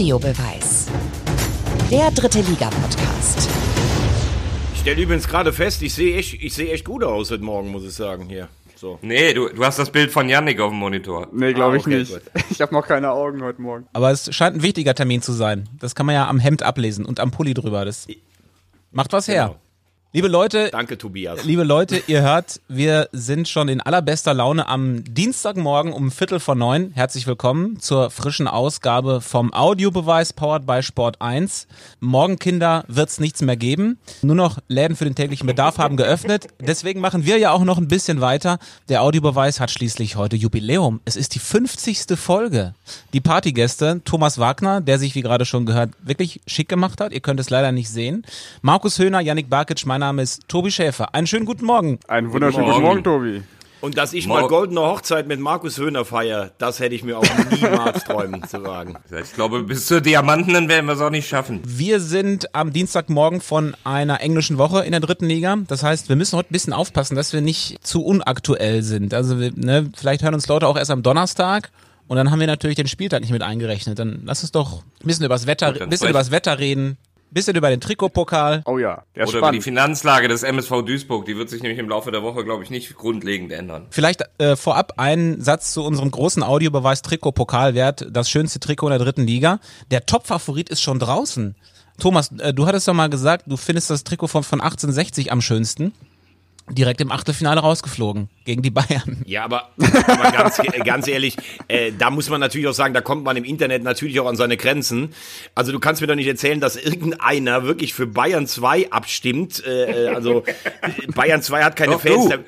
Audiobeweis. Der dritte Liga-Podcast. Ich stelle übrigens gerade fest, ich sehe echt, ich seh echt gut aus heute Morgen, muss ich sagen, hier. So. Nee, du, du hast das Bild von Yannick auf dem Monitor. Nee, glaube Ah, ich okay, nicht. gut. Ich habe noch keine Augen heute Morgen. Aber es scheint ein wichtiger Termin zu sein. Das kann man ja am Hemd ablesen und am Pulli drüber. Das macht was her. Liebe Leute, Danke, Tobias. liebe Leute, ihr hört, wir sind schon in allerbester Laune am Dienstagmorgen um Viertel vor neun. Herzlich willkommen zur frischen Ausgabe vom Audiobeweis powered by Sport 1. Morgen, Kinder, wird's nichts mehr geben. Nur noch Läden für den täglichen Bedarf haben geöffnet. Deswegen machen wir ja auch noch ein bisschen weiter. Der Audiobeweis hat schließlich heute Jubiläum. Es ist die 50. Folge. Die Partygäste, Thomas Wagner, der sich, wie gerade schon gehört, wirklich schick gemacht hat. Ihr könnt es leider nicht sehen. Markus Höhner, Yannick Barkic, mein Name ist Tobi Schäfer. Einen schönen guten Morgen. Einen wunderschönen guten Morgen. Morgen, Tobi. Und dass ich Morgen. mal goldene Hochzeit mit Markus Höhner feier, das hätte ich mir auch niemals träumen zu wagen. Ich glaube, bis zur Diamanten werden wir es auch nicht schaffen. Wir sind am Dienstagmorgen von einer englischen Woche in der dritten Liga. Das heißt, wir müssen heute ein bisschen aufpassen, dass wir nicht zu unaktuell sind. Also wir, ne, vielleicht hören uns Leute auch erst am Donnerstag. Und dann haben wir natürlich den Spieltag nicht mit eingerechnet. Dann lass uns doch ein bisschen übers Wetter, dann bisschen übers Wetter reden, bisschen über den Trikotpokal. Oh ja, der ist Oder über die spannend. Finanzlage des MSV Duisburg. Die wird sich nämlich im Laufe der Woche, glaube ich, nicht grundlegend ändern. Vielleicht äh, vorab ein Satz zu unserem großen Audiobeweis Trikot-Pokalwert, das schönste Trikot in der dritten Liga. Der Top-Favorit ist schon draußen. Thomas, äh, du hattest doch mal gesagt, du findest das Trikot von, von 1860 am schönsten. Direkt im Achtelfinale rausgeflogen gegen die Bayern. Ja, aber, aber ganz, äh, ganz ehrlich, äh, da muss man natürlich auch sagen, da kommt man im Internet natürlich auch an seine Grenzen. Also du kannst mir doch nicht erzählen, dass irgendeiner wirklich für Bayern 2 abstimmt. Äh, äh, also Bayern 2 hat keine Doch, Fans. du.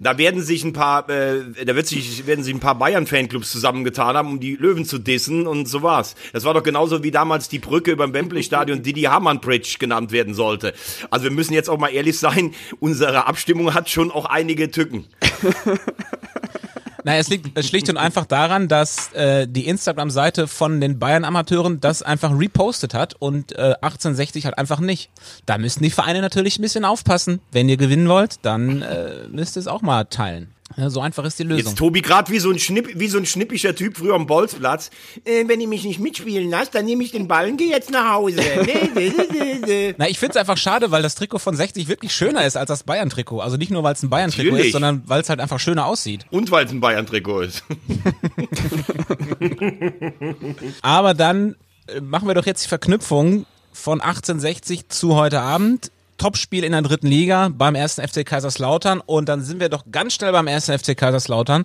Da, werden sich ein paar, äh, da wird sich, werden sich ein paar Bayern-Fanclubs zusammengetan haben, um die Löwen zu dissen und so war's. Das war doch genauso wie damals die Brücke über dem Wembley-Stadion, die die Hamann Bridge genannt werden sollte. Also wir müssen jetzt auch mal ehrlich sein, unsere Abstimmung hat schon auch einige Tücken. Naja, es liegt schlicht und einfach daran, dass äh, die Instagram-Seite von den Bayern-Amateuren das einfach repostet hat und äh, 1860 halt einfach nicht. Da müssen die Vereine natürlich ein bisschen aufpassen. Wenn ihr gewinnen wollt, dann äh, müsst ihr es auch mal teilen. Ja, so einfach ist die Lösung. Jetzt Tobi gerade wie so ein Schnipp, wie so ein schnippischer Typ früher am Bolzplatz. Äh, wenn ihr mich nicht mitspielen lasst, dann nehme ich den Ball und gehe jetzt nach Hause. Na, ich find's einfach schade, weil das Trikot von 60 wirklich schöner ist als das Bayern-Trikot. Also nicht nur, weil es ein Bayern-Trikot ist, sondern weil es halt einfach schöner aussieht. Und weil es ein Bayern-Trikot ist. Aber dann äh, machen wir doch jetzt die Verknüpfung von 1860 zu heute Abend. Topspiel in der dritten Liga beim ersten FC Kaiserslautern und dann sind wir doch ganz schnell beim ersten FC Kaiserslautern.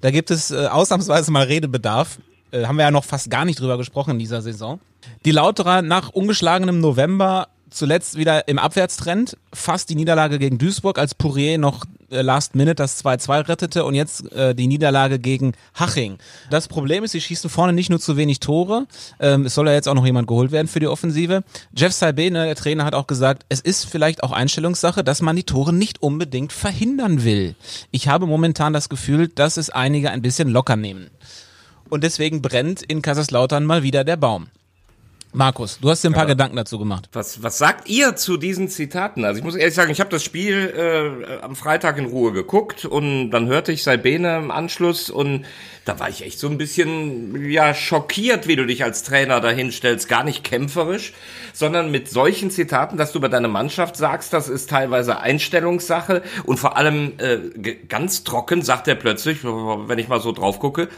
Da gibt es äh, ausnahmsweise mal Redebedarf. Äh, haben wir ja noch fast gar nicht drüber gesprochen in dieser Saison. Die Lauterer nach ungeschlagenem November zuletzt wieder im Abwärtstrend, fast die Niederlage gegen Duisburg, als Pourier noch äh, Last Minute das 2-2 rettete und jetzt äh, die Niederlage gegen Haching. Das Problem ist, sie schießen vorne nicht nur zu wenig Tore, ähm, es soll ja jetzt auch noch jemand geholt werden für die Offensive. Jeff Salbene, der Trainer, hat auch gesagt, es ist vielleicht auch Einstellungssache, dass man die Tore nicht unbedingt verhindern will. Ich habe momentan das Gefühl, dass es einige ein bisschen locker nehmen. Und deswegen brennt in Kaiserslautern mal wieder der Baum. Markus, du hast dir ein paar Gedanken dazu gemacht. Was, was sagt ihr zu diesen Zitaten? Also ich muss ehrlich sagen, ich habe das Spiel äh, am Freitag in Ruhe geguckt und dann hörte ich Salbene im Anschluss und da war ich echt so ein bisschen ja schockiert, wie du dich als Trainer dahinstellst, gar nicht kämpferisch, sondern mit solchen Zitaten, dass du über deine Mannschaft sagst, das ist teilweise Einstellungssache und vor allem äh, ganz trocken sagt er plötzlich, wenn ich mal so drauf gucke,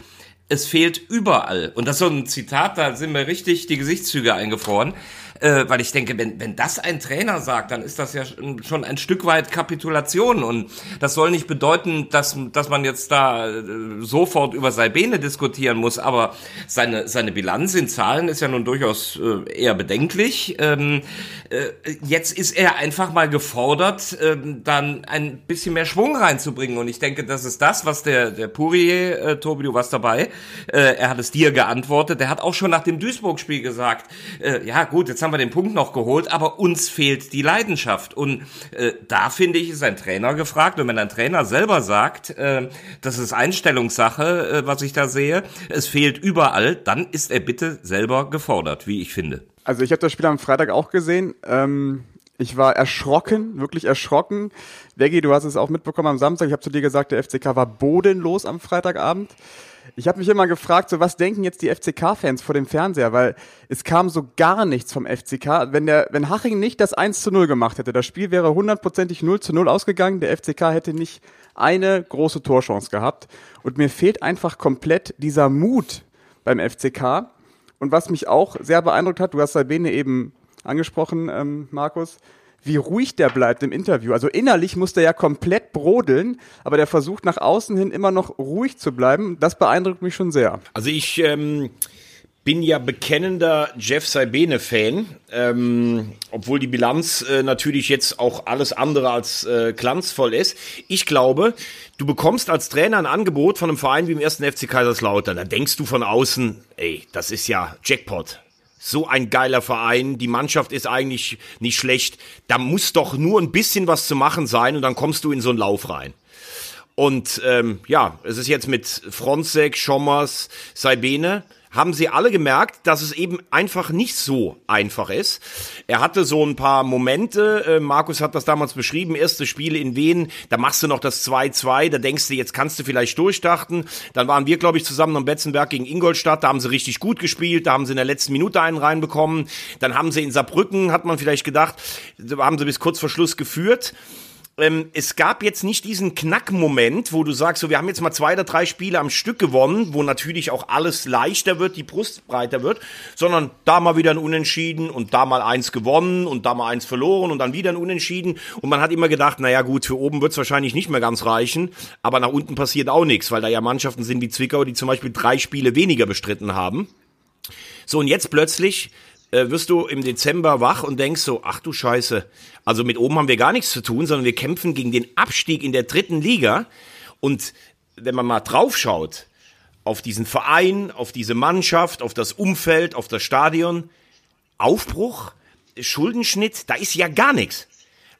es fehlt überall. Und das ist so ein Zitat, da sind mir richtig die Gesichtszüge eingefroren. Äh, weil ich denke, wenn, wenn das ein Trainer sagt, dann ist das ja schon ein Stück weit Kapitulation. Und das soll nicht bedeuten, dass, dass man jetzt da äh, sofort über Salbene diskutieren muss. Aber seine, seine Bilanz in Zahlen ist ja nun durchaus äh, eher bedenklich. Ähm, äh, jetzt ist er einfach mal gefordert, ähm, dann ein bisschen mehr Schwung reinzubringen. Und ich denke, das ist das, was der, der Pourier, äh, Tobi, du warst dabei, äh, er hat es dir geantwortet. Der hat auch schon nach dem Duisburg-Spiel gesagt, äh, ja gut, jetzt haben wir den Punkt noch geholt, aber uns fehlt die Leidenschaft. Und äh, da finde ich, ist ein Trainer gefragt. Und wenn ein Trainer selber sagt, äh, das ist Einstellungssache, äh, was ich da sehe, es fehlt überall, dann ist er bitte selber gefordert, wie ich finde. Also ich habe das Spiel am Freitag auch gesehen. Ähm, ich war erschrocken, wirklich erschrocken. Veggie, du hast es auch mitbekommen am Samstag. Ich habe zu dir gesagt, der FCK war bodenlos am Freitagabend. Ich habe mich immer gefragt, so was denken jetzt die FCK-Fans vor dem Fernseher, weil es kam so gar nichts vom FCK. Wenn der, wenn Haching nicht das 1 zu 0 gemacht hätte, das Spiel wäre hundertprozentig 0 zu 0 ausgegangen, der FCK hätte nicht eine große Torchance gehabt. Und mir fehlt einfach komplett dieser Mut beim FCK. Und was mich auch sehr beeindruckt hat, du hast Sabine eben angesprochen, ähm, Markus, wie ruhig der bleibt im Interview. Also innerlich muss der ja komplett brodeln, aber der versucht nach außen hin immer noch ruhig zu bleiben. Das beeindruckt mich schon sehr. Also ich ähm, bin ja bekennender Jeff Saibene-Fan, ähm, obwohl die Bilanz äh, natürlich jetzt auch alles andere als äh, glanzvoll ist. Ich glaube, du bekommst als Trainer ein Angebot von einem Verein wie im ersten FC Kaiserslautern. Da denkst du von außen, ey, das ist ja Jackpot so ein geiler Verein, die Mannschaft ist eigentlich nicht schlecht, da muss doch nur ein bisschen was zu machen sein und dann kommst du in so einen Lauf rein. Und ähm, ja, es ist jetzt mit Fronzek, Schommers, Saibene, haben sie alle gemerkt, dass es eben einfach nicht so einfach ist. Er hatte so ein paar Momente, äh, Markus hat das damals beschrieben, erste Spiele in Wien, da machst du noch das 2-2, da denkst du, jetzt kannst du vielleicht durchstarten. Dann waren wir, glaube ich, zusammen am Betzenberg gegen Ingolstadt, da haben sie richtig gut gespielt, da haben sie in der letzten Minute einen reinbekommen. Dann haben sie in Saarbrücken, hat man vielleicht gedacht, haben sie bis kurz vor Schluss geführt ähm, es gab jetzt nicht diesen Knackmoment, wo du sagst, so wir haben jetzt mal zwei oder drei Spiele am Stück gewonnen, wo natürlich auch alles leichter wird, die Brust breiter wird, sondern da mal wieder ein Unentschieden und da mal eins gewonnen und da mal eins verloren und dann wieder ein Unentschieden und man hat immer gedacht, naja gut, für oben wird's wahrscheinlich nicht mehr ganz reichen, aber nach unten passiert auch nichts, weil da ja Mannschaften sind wie Zwickau, die zum Beispiel drei Spiele weniger bestritten haben. So, und jetzt plötzlich äh, wirst du im Dezember wach und denkst so, ach du Scheiße, also mit oben haben wir gar nichts zu tun, sondern wir kämpfen gegen den Abstieg in der dritten Liga. Und wenn man mal draufschaut, auf diesen Verein, auf diese Mannschaft, auf das Umfeld, auf das Stadion, Aufbruch, Schuldenschnitt, da ist ja gar nichts.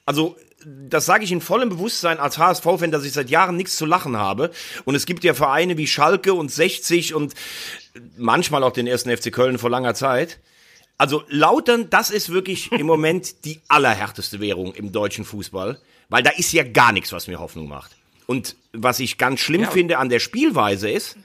Also das sage ich in vollem Bewusstsein als HSV-Fan, dass ich seit Jahren nichts zu lachen habe. Und es gibt ja Vereine wie Schalke und 60 und manchmal auch den ersten FC Köln vor langer Zeit. Also Lautern, das ist wirklich im Moment die allerhärteste Währung im deutschen Fußball, weil da ist ja gar nichts, was mir Hoffnung macht. Und was ich ganz schlimm ja. finde an der Spielweise ist,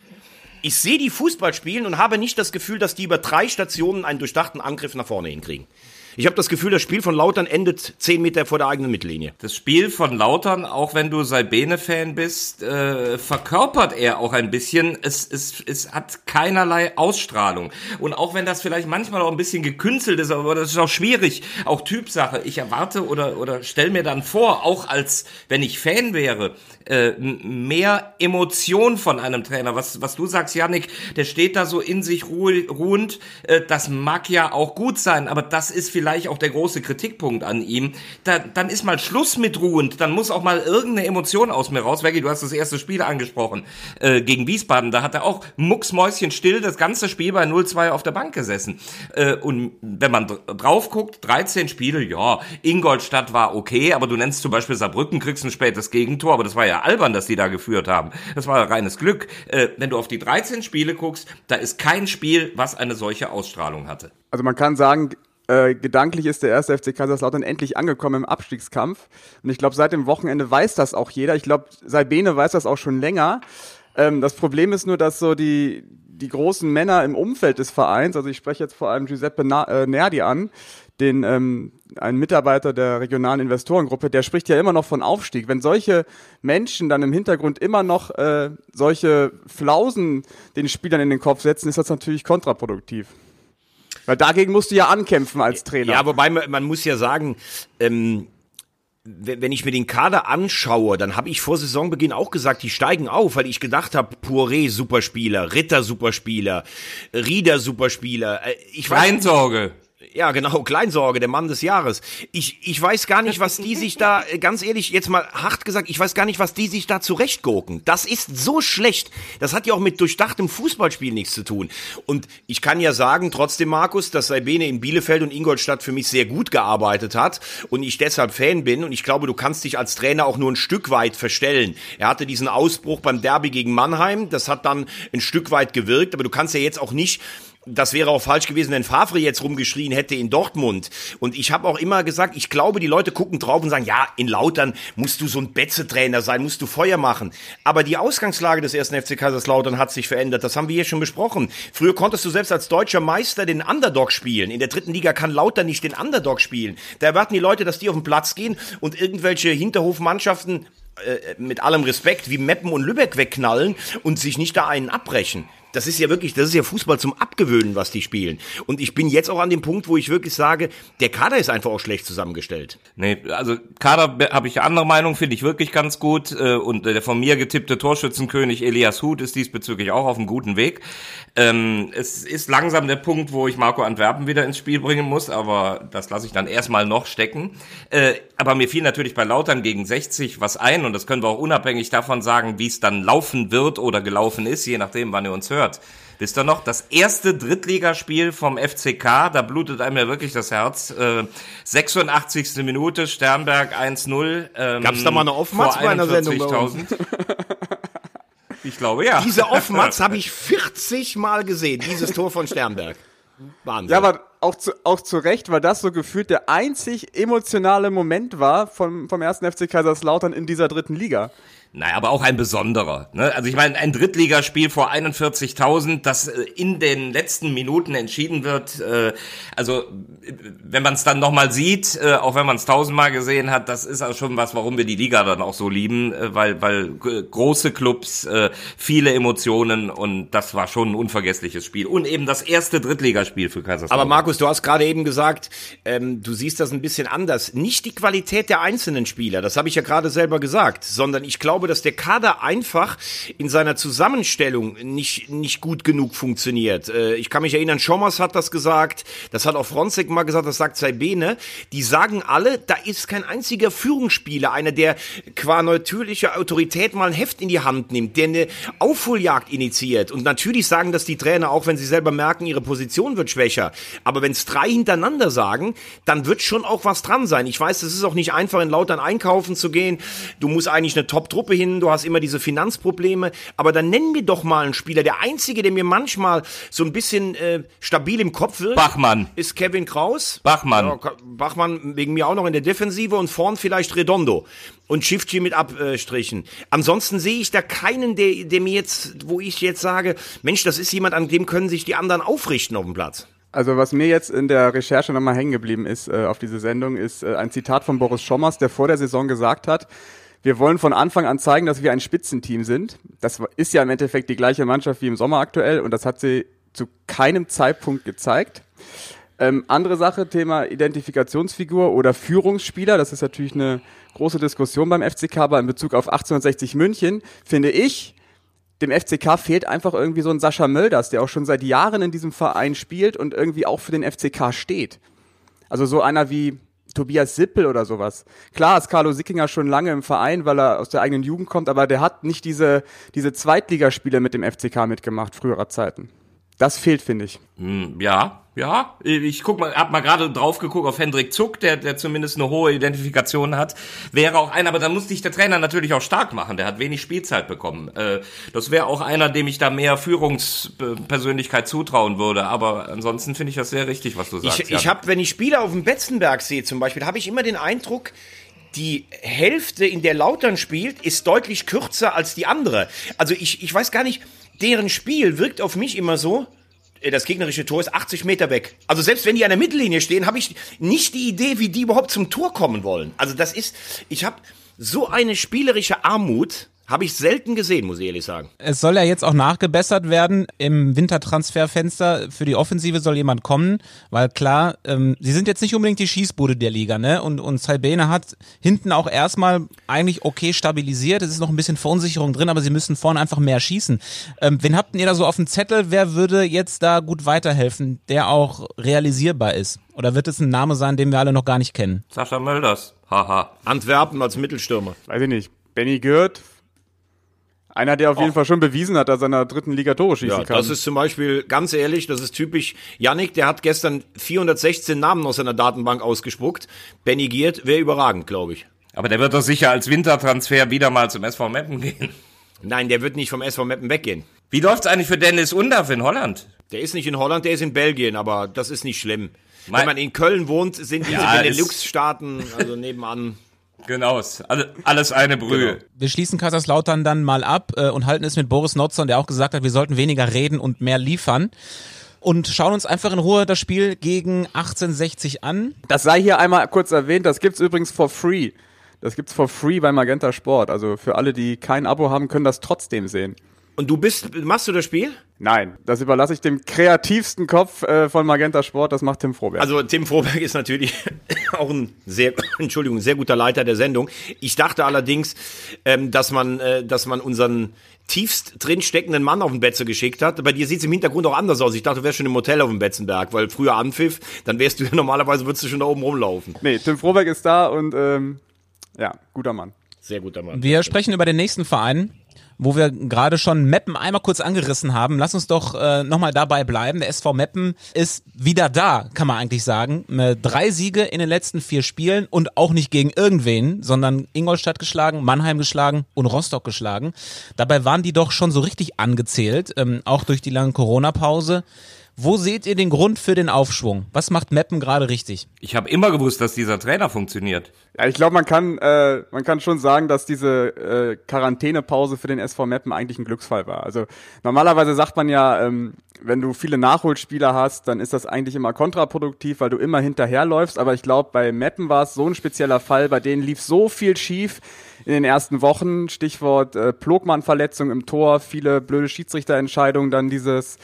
ich sehe die Fußball spielen und habe nicht das Gefühl, dass die über drei Stationen einen durchdachten Angriff nach vorne hinkriegen. Ich habe das Gefühl, das Spiel von Lautern endet zehn Meter vor der eigenen Mittellinie. Das Spiel von Lautern, auch wenn du Saibene-Fan bist, äh, verkörpert er auch ein bisschen. Es, es, es hat keinerlei Ausstrahlung. Und auch wenn das vielleicht manchmal auch ein bisschen gekünstelt ist, aber das ist auch schwierig, auch Typsache. Ich erwarte oder, oder stell mir dann vor, auch als wenn ich Fan wäre, äh, mehr Emotion von einem Trainer. Was, was du sagst, Yannick, der steht da so in sich ruhend. Äh, das mag ja auch gut sein, aber das ist vielleicht vielleicht auch der große Kritikpunkt an ihm, da, dann ist mal Schluss mit ruhend, dann muss auch mal irgendeine Emotion aus mir raus. Veggie, du hast das erste Spiel angesprochen äh, gegen Wiesbaden, da hat er auch mucksmäuschen still das ganze Spiel bei 0-2 auf der Bank gesessen. Äh, und wenn man drauf guckt, 13 Spiele, ja, Ingolstadt war okay, aber du nennst zum Beispiel Saarbrücken, kriegst ein spätes Gegentor, aber das war ja albern, dass die da geführt haben. Das war reines Glück. Äh, wenn du auf die 13 Spiele guckst, da ist kein Spiel, was eine solche Ausstrahlung hatte. Also man kann sagen, äh, gedanklich ist der erste FC Kaiserslautern endlich angekommen im Abstiegskampf. Und ich glaube, seit dem Wochenende weiß das auch jeder. Ich glaube, Saibene weiß das auch schon länger. Ähm, das Problem ist nur, dass so die, die großen Männer im Umfeld des Vereins, also ich spreche jetzt vor allem Giuseppe Na äh, Nerdi an, den ähm, ein Mitarbeiter der regionalen Investorengruppe, der spricht ja immer noch von Aufstieg. Wenn solche Menschen dann im Hintergrund immer noch äh, solche Flausen den Spielern in den Kopf setzen, ist das natürlich kontraproduktiv. Weil dagegen musst du ja ankämpfen als Trainer. Ja, wobei man, man muss ja sagen, ähm, wenn ich mir den Kader anschaue, dann habe ich vor Saisonbeginn auch gesagt, die steigen auf, weil ich gedacht habe, Poiré Superspieler, Ritter Superspieler, Rieder Superspieler. Äh, ich weiß, Sorge. Ja, genau, Kleinsorge, der Mann des Jahres. Ich, ich weiß gar nicht, was die sich da, äh, ganz ehrlich, jetzt mal hart gesagt, ich weiß gar nicht, was die sich da zurechtgurken. Das ist so schlecht. Das hat ja auch mit durchdachtem Fußballspiel nichts zu tun. Und ich kann ja sagen, trotzdem, Markus, dass Saibene in Bielefeld und Ingolstadt für mich sehr gut gearbeitet hat und ich deshalb Fan bin. Und ich glaube, du kannst dich als Trainer auch nur ein Stück weit verstellen. Er hatte diesen Ausbruch beim Derby gegen Mannheim. Das hat dann ein Stück weit gewirkt, aber du kannst ja jetzt auch nicht das wäre auch falsch gewesen, wenn Favre jetzt rumgeschrien hätte in Dortmund. Und ich habe auch immer gesagt, ich glaube, die Leute gucken drauf und sagen, ja, in Lautern musst du so ein Betze-Trainer sein, musst du Feuer machen. Aber die Ausgangslage des ersten FC Kaiserslautern hat sich verändert. Das haben wir hier schon besprochen. Früher konntest du selbst als deutscher Meister den Underdog spielen. In der dritten Liga kann Lautern nicht den Underdog spielen. Da erwarten die Leute, dass die auf den Platz gehen und irgendwelche Hinterhofmannschaften äh, mit allem Respekt wie Meppen und Lübeck wegknallen und sich nicht da einen abbrechen. Das ist ja wirklich, das ist ja Fußball zum Abgewöhnen, was die spielen. Und ich bin jetzt auch an dem Punkt, wo ich wirklich sage, der Kader ist einfach auch schlecht zusammengestellt. Nee, also Kader habe ich andere Meinung, finde ich wirklich ganz gut. Äh, und der von mir getippte Torschützenkönig Elias Huth ist diesbezüglich auch auf einem guten Weg. Ähm, es ist langsam der Punkt, wo ich Marco Antwerpen wieder ins Spiel bringen muss, aber das lasse ich dann erstmal noch stecken. Äh, aber mir fiel natürlich bei Lautern gegen 60 was ein und das können wir auch unabhängig davon sagen, wie es dann laufen wird oder gelaufen ist, je nachdem, wann ihr uns hört. Wisst ihr noch, das erste Drittligaspiel vom FCK, da blutet einem ja wirklich das Herz. Äh, 86. Minute, Sternberg 1-0. Ähm, Gab's da mal eine Offmatz bei einer Sendung bei uns? Ich glaube, ja. Diese Offmatz habe ich 40 Mal gesehen, dieses Tor von Sternberg. Wahnsinn. Ja, aber auch zu, auch zu Recht, weil das so gefühlt der einzig emotionale Moment war vom, vom ersten FC Kaiserslautern in dieser dritten Liga. Naja, aber auch ein besonderer. Ne? Also ich meine, ein Drittligaspiel vor 41.000, das äh, in den letzten Minuten entschieden wird. Äh, also wenn man es dann nochmal sieht, äh, auch wenn man es tausendmal gesehen hat, das ist auch schon was, warum wir die Liga dann auch so lieben, äh, weil, weil große Clubs, äh, viele Emotionen und das war schon ein unvergessliches Spiel. Und eben das erste Drittligaspiel für Kaiserslautern. Aber Markus, du hast gerade eben gesagt, ähm, du siehst das ein bisschen anders. Nicht die Qualität der einzelnen Spieler, das habe ich ja gerade selber gesagt, sondern ich glaube, dass der Kader einfach in seiner Zusammenstellung nicht, nicht gut genug funktioniert. Äh, ich kann mich erinnern, Schommers hat das gesagt, das hat auch Fronzek mal gesagt, das sagt Saibene. Die sagen alle, da ist kein einziger Führungsspieler, einer, der qua natürlicher Autorität mal ein Heft in die Hand nimmt, der eine Aufholjagd initiiert. Und natürlich sagen das die Trainer auch, wenn sie selber merken, ihre Position wird schwächer. Aber wenn es drei hintereinander sagen, dann wird schon auch was dran sein. Ich weiß, es ist auch nicht einfach, in Lautern einkaufen zu gehen. Du musst eigentlich eine Top-Truppe hin, du hast immer diese Finanzprobleme. Aber dann nenn mir doch mal einen Spieler. Der einzige, der mir manchmal so ein bisschen äh, stabil im Kopf wird, Bachmann. ist Kevin Kraus. Bachmann. Ja, Bachmann wegen mir auch noch in der Defensive und vorn vielleicht Redondo und Schiffchi mit Abstrichen. Ansonsten sehe ich da keinen, der, der mir jetzt, wo ich jetzt sage, Mensch, das ist jemand, an dem können sich die anderen aufrichten auf dem Platz. Also was mir jetzt in der Recherche nochmal hängen geblieben ist äh, auf diese Sendung, ist äh, ein Zitat von Boris Schommers, der vor der Saison gesagt hat, wir wollen von Anfang an zeigen, dass wir ein Spitzenteam sind. Das ist ja im Endeffekt die gleiche Mannschaft wie im Sommer aktuell und das hat sie zu keinem Zeitpunkt gezeigt. Ähm, andere Sache, Thema Identifikationsfigur oder Führungsspieler, das ist natürlich eine große Diskussion beim FCK, aber in Bezug auf 1860 München finde ich, dem FCK fehlt einfach irgendwie so ein Sascha Mölders, der auch schon seit Jahren in diesem Verein spielt und irgendwie auch für den FCK steht. Also so einer wie Tobias Sippel oder sowas. Klar ist Carlo Sickinger schon lange im Verein, weil er aus der eigenen Jugend kommt, aber der hat nicht diese, diese Zweitligaspiele mit dem FCK mitgemacht, früherer Zeiten. Das fehlt, finde ich. Hm, Ja, ja. Ich guck mal, hab mal gerade drauf geguckt auf Hendrik Zuck, der, der zumindest eine hohe Identifikation hat. Wäre auch einer, aber da muss sich der Trainer natürlich auch stark machen. Der hat wenig Spielzeit bekommen. Äh, Das wäre auch einer, dem ich da mehr Führungspersönlichkeit zutrauen würde. Aber ansonsten finde ich das sehr richtig, was du sagst. Ich, ich habe, wenn ich Spiele auf dem Betzenberg sehe zum Beispiel, habe ich immer den Eindruck, die Hälfte, in der Lautern spielt, ist deutlich kürzer als die andere. Also ich, ich weiß gar nicht, deren Spiel wirkt auf mich immer so, das gegnerische Tor ist 80 Meter weg. Also selbst wenn die an der Mittellinie stehen, habe ich nicht die Idee, wie die überhaupt zum Tor kommen wollen. Also das ist, ich habe so eine spielerische Armut, habe ich selten gesehen, muss ich ehrlich sagen. Es soll ja jetzt auch nachgebessert werden. Im Wintertransferfenster für die Offensive soll jemand kommen, weil klar, ähm, sie sind jetzt nicht unbedingt die Schießbude der Liga, ne? Und, und Salbene hat hinten auch erstmal eigentlich okay stabilisiert. Es ist noch ein bisschen Verunsicherung drin, aber sie müssen vorne einfach mehr schießen. Ähm, wen habt ihr da so auf dem Zettel? Wer würde jetzt da gut weiterhelfen, der auch realisierbar ist? Oder wird es ein Name sein, den wir alle noch gar nicht kennen? Sascha Mölders. Haha. Antwerpen als Mittelstürmer. Weiß ich nicht. Benny Gürt, einer, der auf jeden Fall schon bewiesen hat, dass er in der dritten Liga Tore schießen Ja, kann. das ist zum Beispiel, ganz ehrlich, das ist typisch. Yannick, der hat gestern 416 Namen aus seiner Datenbank ausgespuckt. Benny Giert wäre überragend, glaube ich. Aber der wird doch sicher als Wintertransfer wieder mal zum SV Meppen gehen. Nein, der wird nicht vom SV Meppen weggehen. Wie läuft's eigentlich für Dennis Undaff in Holland? Der ist nicht in Holland, der ist in Belgien, aber das ist nicht schlimm. Mein- Wenn man in Köln wohnt, sind diese Ja, Benelux-Staaten, also nebenan. Genau, alles eine Brühe. Wir schließen Kaiserslautern dann mal ab äh, und halten es mit Boris Notzon, der auch gesagt hat, wir sollten weniger reden und mehr liefern. Und schauen uns einfach in Ruhe das Spiel gegen 1860 an. Das sei hier einmal kurz erwähnt, das gibt's übrigens for free. Das gibt's for free bei Magenta Sport. Also für alle, die kein Abo haben, können das trotzdem sehen. Und du bist, machst du das Spiel? Nein, das überlasse ich dem kreativsten Kopf äh, von Magenta Sport, das macht Tim Froberg. Also Tim Froberg ist natürlich auch ein sehr, Entschuldigung, sehr guter Leiter der Sendung. Ich dachte allerdings, ähm, dass man, äh, dass man unseren tiefst drin steckenden Mann auf den Betze geschickt hat. Bei dir sieht's im Hintergrund auch anders aus. Ich dachte, du wärst schon im Hotel auf dem Betzenberg, weil früher Anpfiff, dann wärst du ja normalerweise würdest du schon da oben rumlaufen. nee, Tim Froberg ist da und ähm, ja, guter Mann. Sehr guter Mann. Wir sprechen über den nächsten Verein, wo wir gerade schon Meppen einmal kurz angerissen haben. Lass uns doch äh, nochmal dabei bleiben. Der SV Meppen ist wieder da, kann man eigentlich sagen. Äh, drei Siege in den letzten vier Spielen und auch nicht gegen irgendwen, sondern Ingolstadt geschlagen, Mannheim geschlagen und Rostock geschlagen. Dabei waren die doch schon so richtig angezählt, ähm, auch durch die lange Corona-Pause. Wo seht ihr den Grund für den Aufschwung? Was macht Meppen gerade richtig? Ich habe immer gewusst, dass dieser Trainer funktioniert. Ja, ich glaube, man kann, äh, man kann schon sagen, dass diese äh, Quarantänepause für den SV Meppen eigentlich ein Glücksfall war. Also normalerweise sagt man ja, ähm, wenn du viele Nachholspieler hast, dann ist das eigentlich immer kontraproduktiv, weil du immer hinterherläufst. Aber ich glaube, bei Meppen war es so ein spezieller Fall, bei denen lief so viel schief in den ersten Wochen. Stichwort äh, Plogmann-Verletzung im Tor, viele blöde Schiedsrichterentscheidungen, dann dieses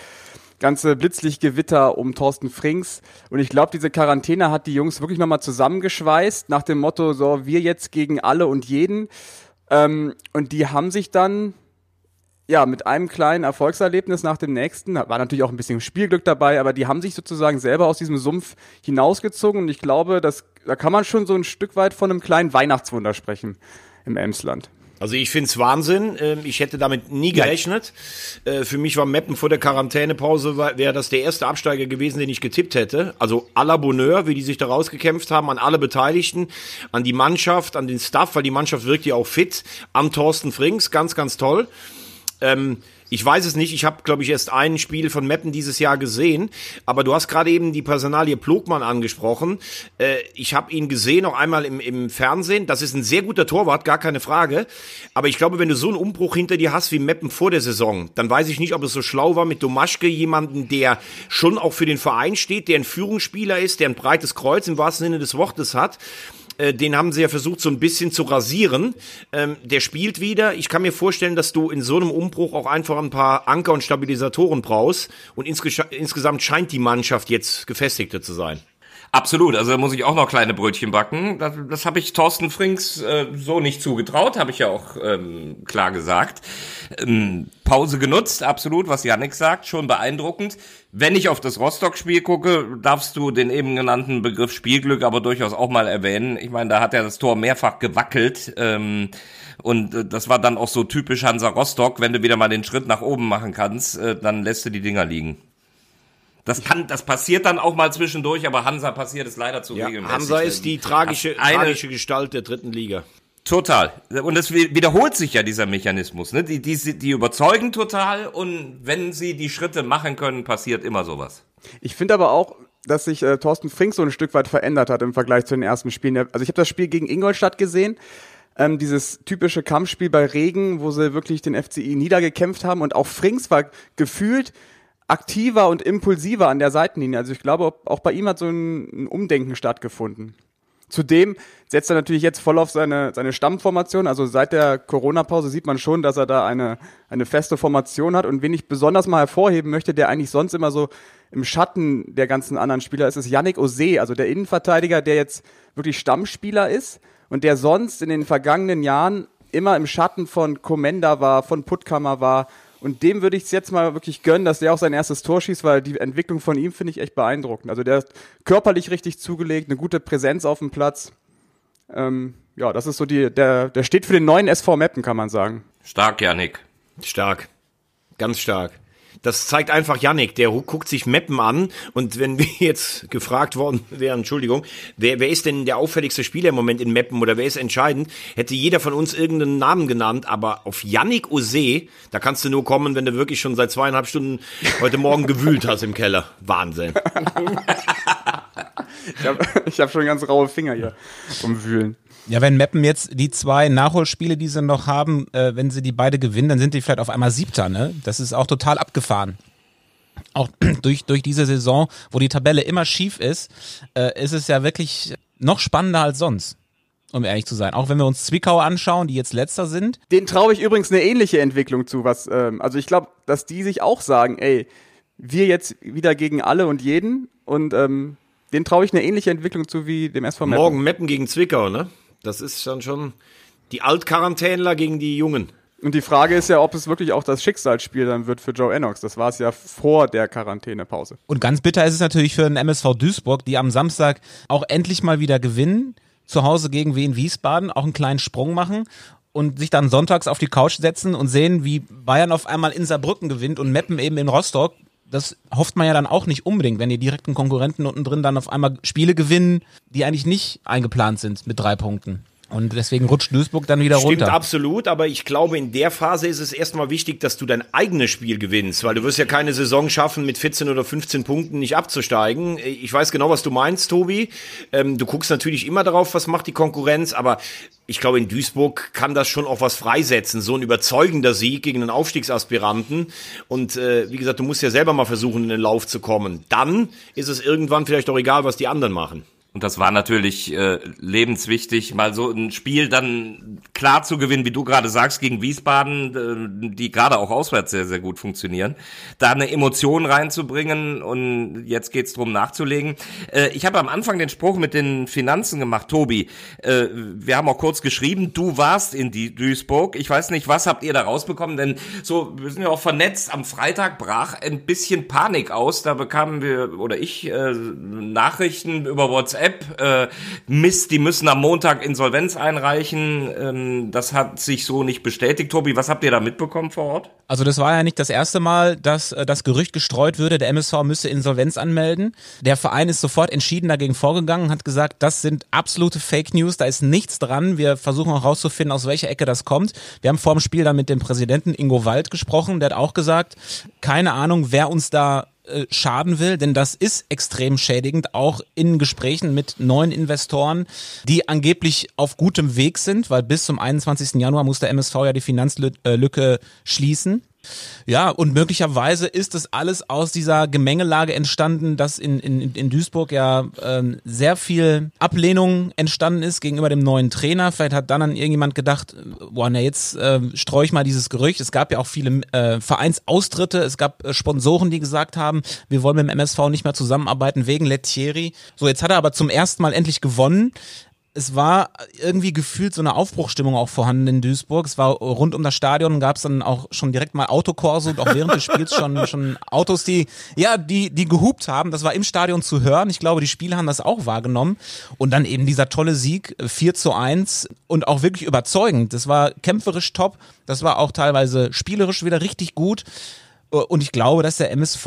ganze Blitzlichtgewitter um Thorsten Frings. Und ich glaube, diese Quarantäne hat die Jungs wirklich nochmal zusammengeschweißt, nach dem Motto, so, wir jetzt gegen alle und jeden. Ähm, und die haben sich dann, ja, mit einem kleinen Erfolgserlebnis nach dem nächsten, war natürlich auch ein bisschen Spielglück dabei, aber die haben sich sozusagen selber aus diesem Sumpf hinausgezogen. Und ich glaube, das, da kann man schon so ein Stück weit von einem kleinen Weihnachtswunder sprechen im Emsland. Also ich find's Wahnsinn. Ähm, Ich hätte damit nie gerechnet. Äh, Für mich war Meppen vor der Quarantänepause, wäre das der erste Absteiger gewesen, den ich getippt hätte. Also à la Bonheur, wie die sich da rausgekämpft haben, an alle Beteiligten, an die Mannschaft, an den Staff, weil die Mannschaft wirkt ja auch fit, an Thorsten Frings, ganz, ganz toll. Ähm, ich weiß es nicht, ich habe, glaube ich, erst ein Spiel von Meppen dieses Jahr gesehen, aber du hast gerade eben die Personalie Plogmann angesprochen. Äh, ich habe ihn gesehen, auch einmal im, im Fernsehen. Das ist ein sehr guter Torwart, gar keine Frage. Aber ich glaube, wenn du so einen Umbruch hinter dir hast wie Meppen vor der Saison, dann weiß ich nicht, ob es so schlau war mit Domaschke, jemanden, der schon auch für den Verein steht, der ein Führungsspieler ist, der ein breites Kreuz im wahrsten Sinne des Wortes hat äh, den haben sie ja versucht, so ein bisschen zu rasieren. Ähm, der spielt wieder. Ich kann mir vorstellen, dass du in so einem Umbruch auch einfach ein paar Anker und Stabilisatoren brauchst. Und insges insgesamt scheint die Mannschaft jetzt gefestigter zu sein. Absolut, also da muss ich auch noch kleine Brötchen backen. Das, das habe ich Thorsten Frings äh, so nicht zugetraut, habe ich ja auch ähm, klar gesagt. Ähm, Pause genutzt, absolut, was Yannick sagt, schon beeindruckend. Wenn ich auf das Rostock-Spiel gucke, darfst du den eben genannten Begriff Spielglück aber durchaus auch mal erwähnen. Ich meine, da hat ja das Tor mehrfach gewackelt. Ähm, und äh, das war dann auch so typisch Hansa Rostock. Wenn du wieder mal den Schritt nach oben machen kannst, äh, dann lässt du die Dinger liegen. Das kann, das passiert dann auch mal zwischendurch, aber Hansa passiert es leider zu Ja, regelmäßig. Hansa ist die tragische, Eine- tragische Gestalt der dritten Liga. Total. Und es wi- wiederholt sich ja dieser Mechanismus. Ne? Die, die, die überzeugen total und wenn sie die Schritte machen können, passiert immer sowas. Ich finde aber auch, dass sich äh, Thorsten Frings so ein Stück weit verändert hat im Vergleich zu den ersten Spielen. Also ich habe das Spiel gegen Ingolstadt gesehen. Ähm, dieses typische Kampfspiel bei Regen, wo sie wirklich den FCI niedergekämpft haben. Und auch Frings war gefühlt aktiver und impulsiver an der Seitenlinie. Also ich glaube, auch bei ihm hat so ein, Umdenken stattgefunden. Zudem setzt er natürlich jetzt voll auf seine, seine Stammformation. Also seit der Corona-Pause sieht man schon, dass er da eine, eine feste Formation hat. Und wen ich besonders mal hervorheben möchte, der eigentlich sonst immer so im Schatten der ganzen anderen Spieler ist, ist Yannick Ose, also der Innenverteidiger, der jetzt wirklich Stammspieler ist und der sonst in den vergangenen Jahren immer im Schatten von Komenda war, von Puttkammer war. Und dem würde ich es jetzt mal wirklich gönnen, dass der auch sein erstes Tor schießt, weil die Entwicklung von ihm finde ich echt beeindruckend. Also der ist körperlich richtig zugelegt, eine gute Präsenz auf dem Platz. Ähm, ja, das ist so die, der, der steht für den neuen SV Meppen, kann man sagen. Stark, Janik. Stark. Ganz stark. Das zeigt einfach Yannick, der guckt sich Meppen an und wenn wir jetzt gefragt worden wären, Entschuldigung, wer, wer ist denn der auffälligste Spieler im Moment in Meppen oder wer ist entscheidend, hätte jeder von uns irgendeinen Namen genannt, aber auf Yannick Ose, da kannst du nur kommen, wenn du wirklich schon seit zweieinhalb Stunden heute Morgen gewühlt hast im Keller. Wahnsinn. Ich habe hab schon ganz raue Finger hier vom Wühlen. Ja, wenn Meppen jetzt die zwei Nachholspiele, die sie noch haben, äh, wenn sie die beide gewinnen, dann sind die vielleicht auf einmal Siebter, ne? Das ist auch total abgefahren. Auch durch, durch diese Saison, wo die Tabelle immer schief ist, äh, ist es ja wirklich noch spannender als sonst. Um ehrlich zu sein. Auch wenn wir uns Zwickau anschauen, die jetzt letzter sind. Den traue ich übrigens eine ähnliche Entwicklung zu, was, ähm, also ich glaube, dass die sich auch sagen, ey, wir jetzt wieder gegen alle und jeden und ähm, den traue ich eine ähnliche Entwicklung zu wie dem SV Meppen. Morgen Meppen gegen Zwickau, ne? Das ist dann schon die Altquarantänler gegen die Jungen. Und die Frage ist ja, ob es wirklich auch das Schicksalsspiel dann wird für Joe Ennox. Das war es ja vor der Quarantänepause. Und ganz bitter ist es natürlich für den MSV Duisburg, die am Samstag auch endlich mal wieder gewinnen, zu Hause gegen Wien Wiesbaden, auch einen kleinen Sprung machen und sich dann sonntags auf die Couch setzen und sehen, wie Bayern auf einmal in Saarbrücken gewinnt und Meppen eben in Rostock. Das hofft man ja dann auch nicht unbedingt, wenn die direkten Konkurrenten unten drin dann auf einmal Spiele gewinnen, die eigentlich nicht eingeplant sind mit drei Punkten. Und deswegen rutscht Duisburg dann wieder Stimmt runter. absolut, aber ich glaube, in der Phase ist es erstmal wichtig, dass du dein eigenes Spiel gewinnst, weil du wirst ja keine Saison schaffen, mit 14 oder 15 Punkten nicht abzusteigen. Ich weiß genau, was du meinst, Tobi. Ähm, du guckst natürlich immer darauf, was macht die Konkurrenz, aber ich glaube, in Duisburg kann das schon auch was freisetzen. So ein überzeugender Sieg gegen einen Aufstiegsaspiranten. Und äh, wie gesagt, du musst ja selber mal versuchen, in den Lauf zu kommen. Dann ist es irgendwann vielleicht auch egal, was die anderen machen. Und das war natürlich äh, lebenswichtig, mal so ein Spiel dann klar zu gewinnen, wie du gerade sagst, gegen Wiesbaden, äh, die gerade auch auswärts sehr, sehr gut funktionieren. Da eine Emotion reinzubringen und jetzt geht's drum nachzulegen. Äh, ich habe am Anfang den Spruch mit den Finanzen gemacht, Tobi. Äh, wir haben auch kurz geschrieben, du warst in die Duisburg. Ich weiß nicht, was habt ihr da rausbekommen, denn so, wir sind ja auch vernetzt. Am Freitag brach ein bisschen Panik aus. Da bekamen wir, oder ich, äh, Nachrichten über WhatsApp. Äh, Mist, die müssen am Montag Insolvenz einreichen. Ähm, das hat sich so nicht bestätigt. Tobi, was habt ihr da mitbekommen vor Ort? Also das war ja nicht das erste Mal, dass äh, das Gerücht gestreut würde, der MSV müsse Insolvenz anmelden. Der Verein ist sofort entschieden dagegen vorgegangen, hat gesagt, das sind absolute Fake News, da ist nichts dran. Wir versuchen auch rauszufinden, aus welcher Ecke das kommt. Wir haben vor dem Spiel dann mit dem Präsidenten Ingo Wald gesprochen, der hat auch gesagt, keine Ahnung, wer uns da äh, schaden will, denn das ist extrem schädigend, auch in Gesprächen mit neuen Investoren, die angeblich auf gutem Weg sind, weil bis zum 21. Januar muss der MSV ja die Finanzlücke schließen. Ja, und möglicherweise ist das alles aus dieser Gemengelage entstanden, dass in, in, in Duisburg ja ähm, sehr viel Ablehnung entstanden ist gegenüber dem neuen Trainer. Vielleicht hat dann an irgendjemand gedacht, boah, na jetzt äh, streue ich mal dieses Gerücht. Es gab ja auch viele äh, Vereinsaustritte, es gab äh, Sponsoren, die gesagt haben, wir wollen mit dem MSV nicht mehr zusammenarbeiten wegen Lettieri. So, jetzt hat er aber zum ersten Mal endlich gewonnen es war irgendwie gefühlt so eine Aufbruchstimmung auch vorhanden in Duisburg. Es war rund um das Stadion gab es dann auch schon direkt mal Autokorso und auch während des Spiels schon schon Autos, die ja die die gehupt haben. Das war im Stadion zu hören. Ich glaube, die Spieler haben das auch wahrgenommen und dann eben dieser tolle Sieg 4 zu 1 und auch wirklich überzeugend. Das war kämpferisch top. Das war auch teilweise spielerisch wieder richtig gut. Und ich glaube, dass der MSV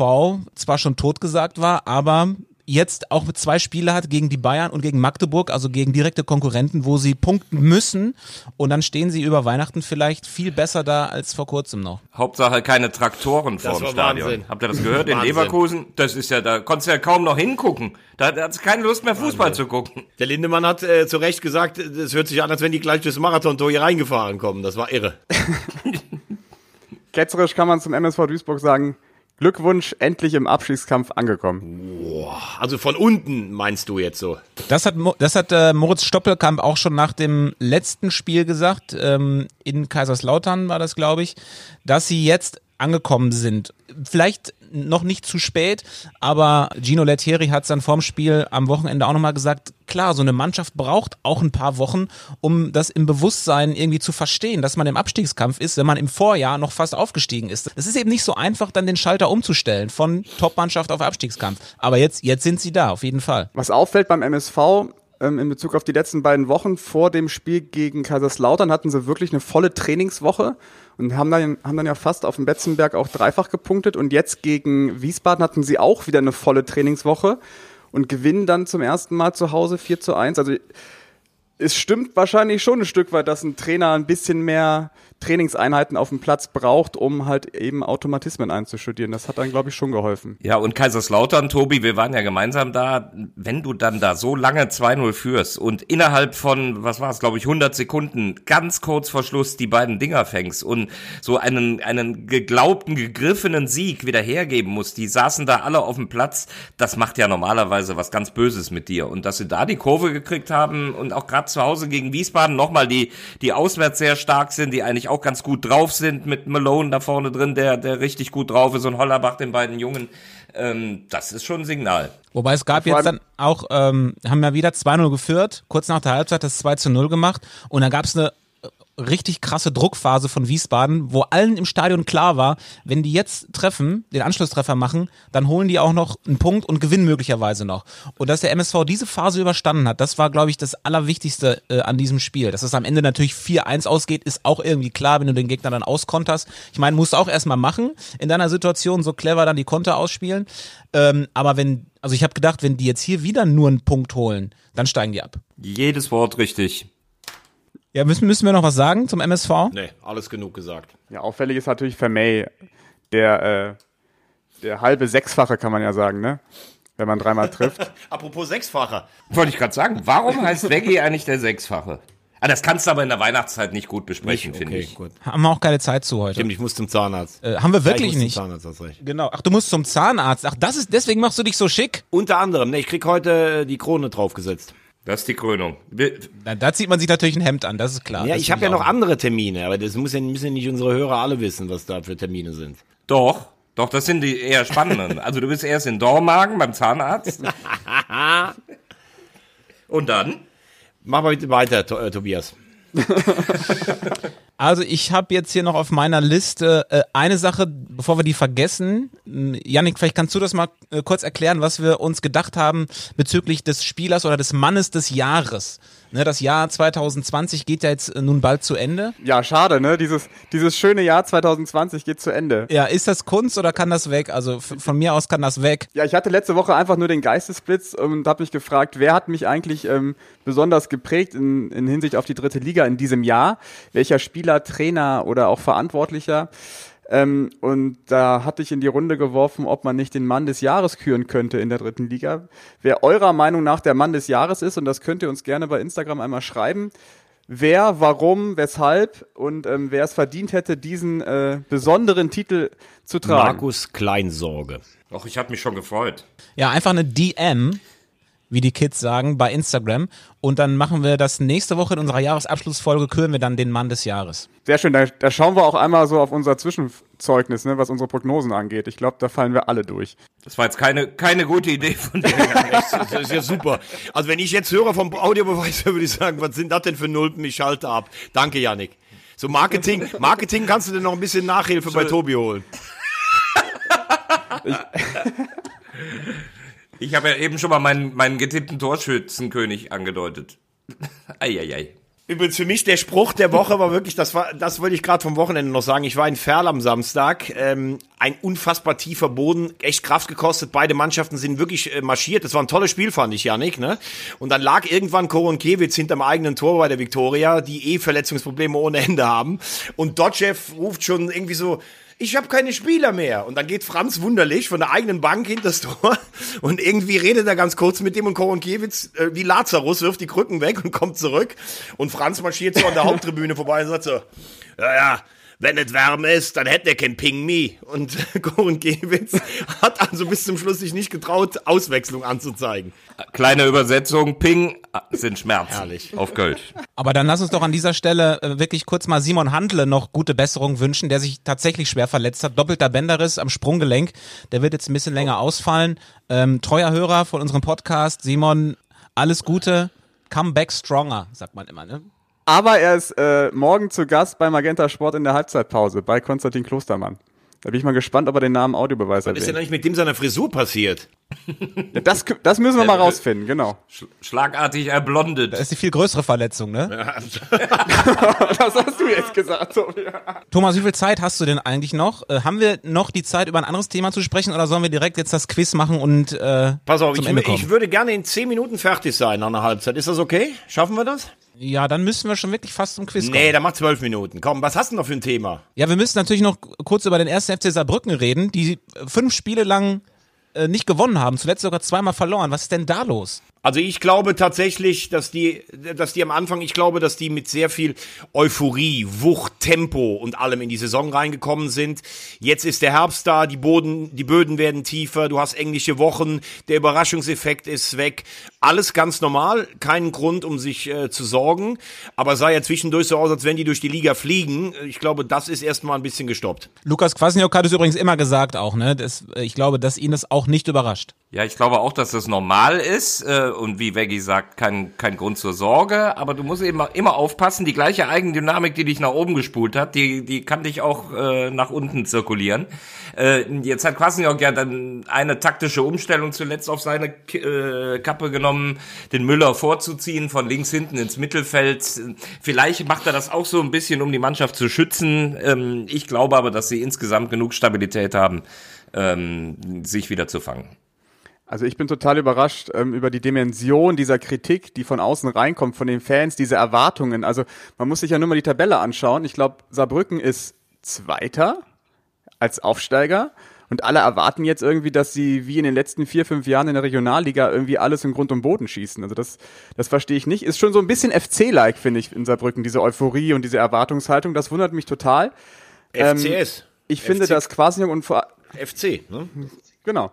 zwar schon totgesagt war, aber jetzt auch zwei Spiele hat gegen die Bayern und gegen Magdeburg, also gegen direkte Konkurrenten, wo sie punkten müssen und dann stehen sie über Weihnachten vielleicht viel besser da als vor kurzem noch. Hauptsache keine Traktoren vor dem Stadion. Wahnsinn. Habt ihr das gehört in Leverkusen? Das ist ja, da konntest du ja kaum noch hingucken. Da, hat keine Lust mehr Fußball Wahnsinn. zu gucken. Der Lindemann hat äh, zu Recht gesagt, es hört sich an, als wenn die gleich das Marathontor hier reingefahren kommen. Das war irre. Ketzerisch kann man zum MSV Duisburg sagen, Glückwunsch, endlich im Abstiegskampf angekommen. Boah, also von unten meinst du jetzt so? Das hat, das hat äh, Moritz Stoppelkamp auch schon nach dem letzten Spiel gesagt, ähm, in Kaiserslautern war das, glaube ich, dass sie jetzt angekommen sind. Vielleicht noch nicht zu spät, aber Gino Lettieri hat es dann vorm Spiel am Wochenende auch nochmal gesagt, klar, so eine Mannschaft braucht auch ein paar Wochen, um das im Bewusstsein irgendwie zu verstehen, dass man im Abstiegskampf ist, wenn man im Vorjahr noch fast aufgestiegen ist. Es ist eben nicht so einfach, dann den Schalter umzustellen von Top-Mannschaft auf Abstiegskampf. Aber jetzt, jetzt sind sie da, auf jeden Fall. Was auffällt beim MSV, ähm, in Bezug auf die letzten beiden Wochen. Vor dem Spiel gegen Kaiserslautern hatten sie wirklich eine volle Trainingswoche und haben dann, haben dann ja fast auf dem Betzenberg auch dreifach gepunktet. Und jetzt gegen Wiesbaden hatten sie auch wieder eine volle Trainingswoche und gewinnen dann zum ersten Mal zu Hause 4 zu 1. Also es stimmt wahrscheinlich schon ein Stück weit, dass ein Trainer ein bisschen mehr Trainingseinheiten auf dem Platz braucht, um halt eben Automatismen einzustudieren. Das hat dann, glaube ich, schon geholfen. Ja, und Kaiserslautern, Tobi, wir waren ja gemeinsam da. Wenn du dann da so lange 2-0 führst und innerhalb von, was war es, glaube ich, 100 Sekunden, ganz kurz vor Schluss die beiden Dinger fängst und so einen, einen geglaubten, gegriffenen Sieg wieder hergeben musst, die saßen da alle auf dem Platz, das macht ja normalerweise was ganz Böses mit dir. Und dass sie da die Kurve gekriegt haben und auch gerade zu Hause gegen Wiesbaden nochmal die, die auswärts sehr stark sind, die eigentlich auch ganz gut drauf sind mit Malone da vorne drin, der, der richtig gut drauf ist und Hollerbach, den beiden Jungen. Ähm, das ist schon ein Signal. Wobei es gab jetzt dann auch, ähm, haben ja wieder 2-0 geführt, kurz nach der Halbzeit das 2 0 gemacht und dann gab es eine richtig krasse Druckphase von Wiesbaden, wo allen im Stadion klar war, wenn die jetzt treffen, den Anschlusstreffer machen, dann holen die auch noch einen Punkt und gewinnen möglicherweise noch. Und dass der MSV diese Phase überstanden hat, das war, glaube ich, das Allerwichtigste äh, an diesem Spiel. Dass es am Ende natürlich 4-1 ausgeht, ist auch irgendwie klar, wenn du den Gegner dann auskonterst. Ich meine, musst du auch erstmal machen, in deiner Situation so clever dann die Konter ausspielen. Ähm, aber wenn, also ich habe gedacht, wenn die jetzt hier wieder nur einen Punkt holen, dann steigen die ab. Jedes Wort richtig. Ja, müssen, müssen wir noch was sagen zum MSV? Nee, alles genug gesagt. Ja, auffällig ist natürlich Vermey, der, äh, der halbe Sechsfache, kann man ja sagen, ne? Wenn man dreimal trifft. Apropos Sechsfacher. Wollte ich gerade sagen, warum heißt Veggie eigentlich der Sechsfache? Ah, das kannst du aber in der Weihnachtszeit nicht gut besprechen, finde ich. gut. Haben wir auch keine Zeit zu heute. Stimmt, ich muss zum Zahnarzt. Äh, haben wir wirklich ja, ich muss nicht. Zum Zahnarzt, hast recht. Genau. Ach, du musst zum Zahnarzt. Ach, das ist, deswegen machst du dich so schick? Unter anderem, ne, ich krieg heute äh, die Krone draufgesetzt. Das ist die Krönung. Na, da zieht man sich natürlich ein Hemd an, das ist klar. Ja, Das ich habe ja noch andere Termine, aber das muss ja, müssen ja nicht unsere Hörer alle wissen, was da für Termine sind. Doch, doch, das sind die eher spannenden. Also du bist erst in Dormagen beim Zahnarzt. Und dann? Mach mal bitte weiter, To- äh, Tobias. Also ich habe jetzt hier noch auf meiner Liste äh, eine Sache, bevor wir die vergessen. M, Yannick, vielleicht kannst du das mal äh, kurz erklären, was wir uns gedacht haben bezüglich des Spielers oder des Mannes des Jahres. Ne, das Jahr 2020 geht ja jetzt äh, nun bald zu Ende. Ja, schade, ne? Dieses, dieses schöne Jahr 2020 geht zu Ende. Ja, ist das Kunst oder kann das weg? Also von mir aus kann das weg. Ja, ich hatte letzte Woche einfach nur den Geistesblitz und habe mich gefragt, wer hat mich eigentlich ähm, besonders geprägt in, in Hinsicht auf die dritte Liga in diesem Jahr? Welcher Spieler, Trainer oder auch Verantwortlicher? Ähm, und da hatte ich in die Runde geworfen, ob man nicht den Mann des Jahres küren könnte in der dritten Liga. Wer eurer Meinung nach der Mann des Jahres ist, und das könnt ihr uns gerne bei Instagram einmal schreiben. Wer, warum, weshalb und ähm, wer es verdient hätte, diesen äh, besonderen Titel zu tragen. Markus Kleinsorge. Doch, ich habe mich schon gefreut. Ja, einfach eine DM, wie die Kids sagen, bei Instagram. Und dann machen wir das nächste Woche in unserer Jahresabschlussfolge, küren wir dann den Mann des Jahres. Sehr schön, da, da schauen wir auch einmal so auf unser Zwischenzeugnis, ne, was unsere Prognosen angeht. Ich glaube, da fallen wir alle durch. Das war jetzt keine, keine gute Idee von dir. Das ist ja super. Also wenn ich jetzt Hörer vom Audiobeweis höre, würde ich sagen, was sind das denn für Nulpen? Ich schalte ab. Danke, Yannick. So Marketing, Marketing kannst du dir noch ein bisschen Nachhilfe bei Tobi holen. Ich habe ja eben schon mal meinen, meinen getippten Torschützenkönig angedeutet. Eieiei. Übrigens für mich der Spruch der Woche war wirklich, das war, das wollte ich gerade vom Wochenende noch sagen. Ich war in Ferl am Samstag, ähm, ein unfassbar tiefer Boden, echt Kraft gekostet. Beide Mannschaften sind wirklich äh, marschiert. Das war ein tolles Spiel, fand ich, Janik. Ne? Und dann lag irgendwann Koronkiewicz hinterm eigenen Tor bei der Viktoria, die eh Verletzungsprobleme ohne Ende haben. Und Dotschew ruft schon irgendwie so, ich habe keine Spieler mehr. Und dann geht Franz wunderlich von der eigenen Bank hinter das Tor und irgendwie redet er ganz kurz mit dem und Koronkiewicz äh, wie Lazarus wirft die Krücken weg und kommt zurück. Und Franz marschiert so an der Haupttribüne vorbei und sagt so, ja, ja, wenn es warm ist, dann hätte er kein Ping Me. Und Koronkiewicz hat also bis zum Schluss sich nicht getraut, Auswechslung anzuzeigen. Kleine Übersetzung, Ping ah, sind Schmerzen. Herrlich. Auf Kölsch. Aber dann lass uns doch an dieser Stelle äh, wirklich kurz mal Simon Handle noch gute Besserung wünschen, der sich tatsächlich schwer verletzt hat. Doppelter Bänderriss am Sprunggelenk. Der wird jetzt ein bisschen länger ausfallen. Ähm, treuer Hörer von unserem Podcast. Simon, alles Gute. Come back stronger, sagt man immer, ne? Aber er ist äh, morgen zu Gast bei Magenta Sport in der Halbzeitpause bei Konstantin Klostermann. Da bin ich mal gespannt, ob er den Namen Audiobeweis Was ist denn eigentlich mit dem seiner Frisur passiert? Ja, das, das müssen wir mal rausfinden, genau. Sch schlagartig erblondet. Das ist die viel größere Verletzung, ne? Das hast du jetzt gesagt. Ja. Thomas, wie viel Zeit hast du denn eigentlich noch? Äh, haben wir noch die Zeit, über ein anderes Thema zu sprechen oder sollen wir direkt jetzt das Quiz machen und äh, Pass auf, zum ich, Ende kommen? ich würde gerne in 10 Minuten fertig sein nach einer Halbzeit. Ist das okay? Schaffen wir das? Ja, dann müssen wir schon wirklich fast zum Quiz kommen. Nee, dann mach 12 Minuten. Komm, was hast du noch für ein Thema? Ja, wir müssen natürlich noch kurz über den ersten FC Saarbrücken reden, die fünf Spiele lang äh, nicht gewonnen haben, zuletzt sogar zweimal verloren. Was ist denn da los? Also ich glaube tatsächlich, dass die, dass die am Anfang, ich glaube, dass die mit sehr viel Euphorie, Wucht, Tempo und allem in die Saison reingekommen sind. Jetzt ist der Herbst da, die Boden, die Böden werden tiefer, du hast englische Wochen, der Überraschungseffekt ist weg. Alles ganz normal, keinen Grund, um sich äh, zu sorgen. Aber sah ja zwischendurch so aus, als wenn die durch die Liga fliegen. Ich glaube, das ist erstmal ein bisschen gestoppt. Lukas Kwasniok hat es übrigens immer gesagt auch, ne? Das, ich glaube, dass ihn das auch nicht überrascht. Ja, ich glaube auch, dass das normal ist äh, und wie Veggie sagt, kein, kein Grund zur Sorge, aber du musst eben immer aufpassen, die gleiche Eigendynamik, die dich nach oben gespult hat, die, die kann dich auch äh, nach unten zirkulieren. Äh, jetzt hat Kwasniok ja dann eine taktische Umstellung zuletzt auf seine äh, Kappe genommen, den Müller vorzuziehen, von links hinten ins Mittelfeld. Vielleicht macht er das auch so ein bisschen, um die Mannschaft zu schützen. Ähm, ich glaube aber, dass sie insgesamt genug Stabilität haben, ähm, sich wieder zu fangen. Also ich bin total überrascht ähm, über die Dimension dieser Kritik, die von außen reinkommt, von den Fans, diese Erwartungen. Also man muss sich ja nur mal die Tabelle anschauen. Ich glaube, Saarbrücken ist Zweiter als Aufsteiger und alle erwarten jetzt irgendwie, dass sie wie in den letzten vier, fünf Jahren in der Regionalliga irgendwie alles in Grund und Boden schießen. Also das, das verstehe ich nicht. Ist schon so ein bisschen FC-like, finde ich, in Saarbrücken, diese Euphorie und diese Erwartungshaltung. Das wundert mich total. Ähm, FCS. Ich finde, FC. dass Quasiok und vor, FC, ne? Genau.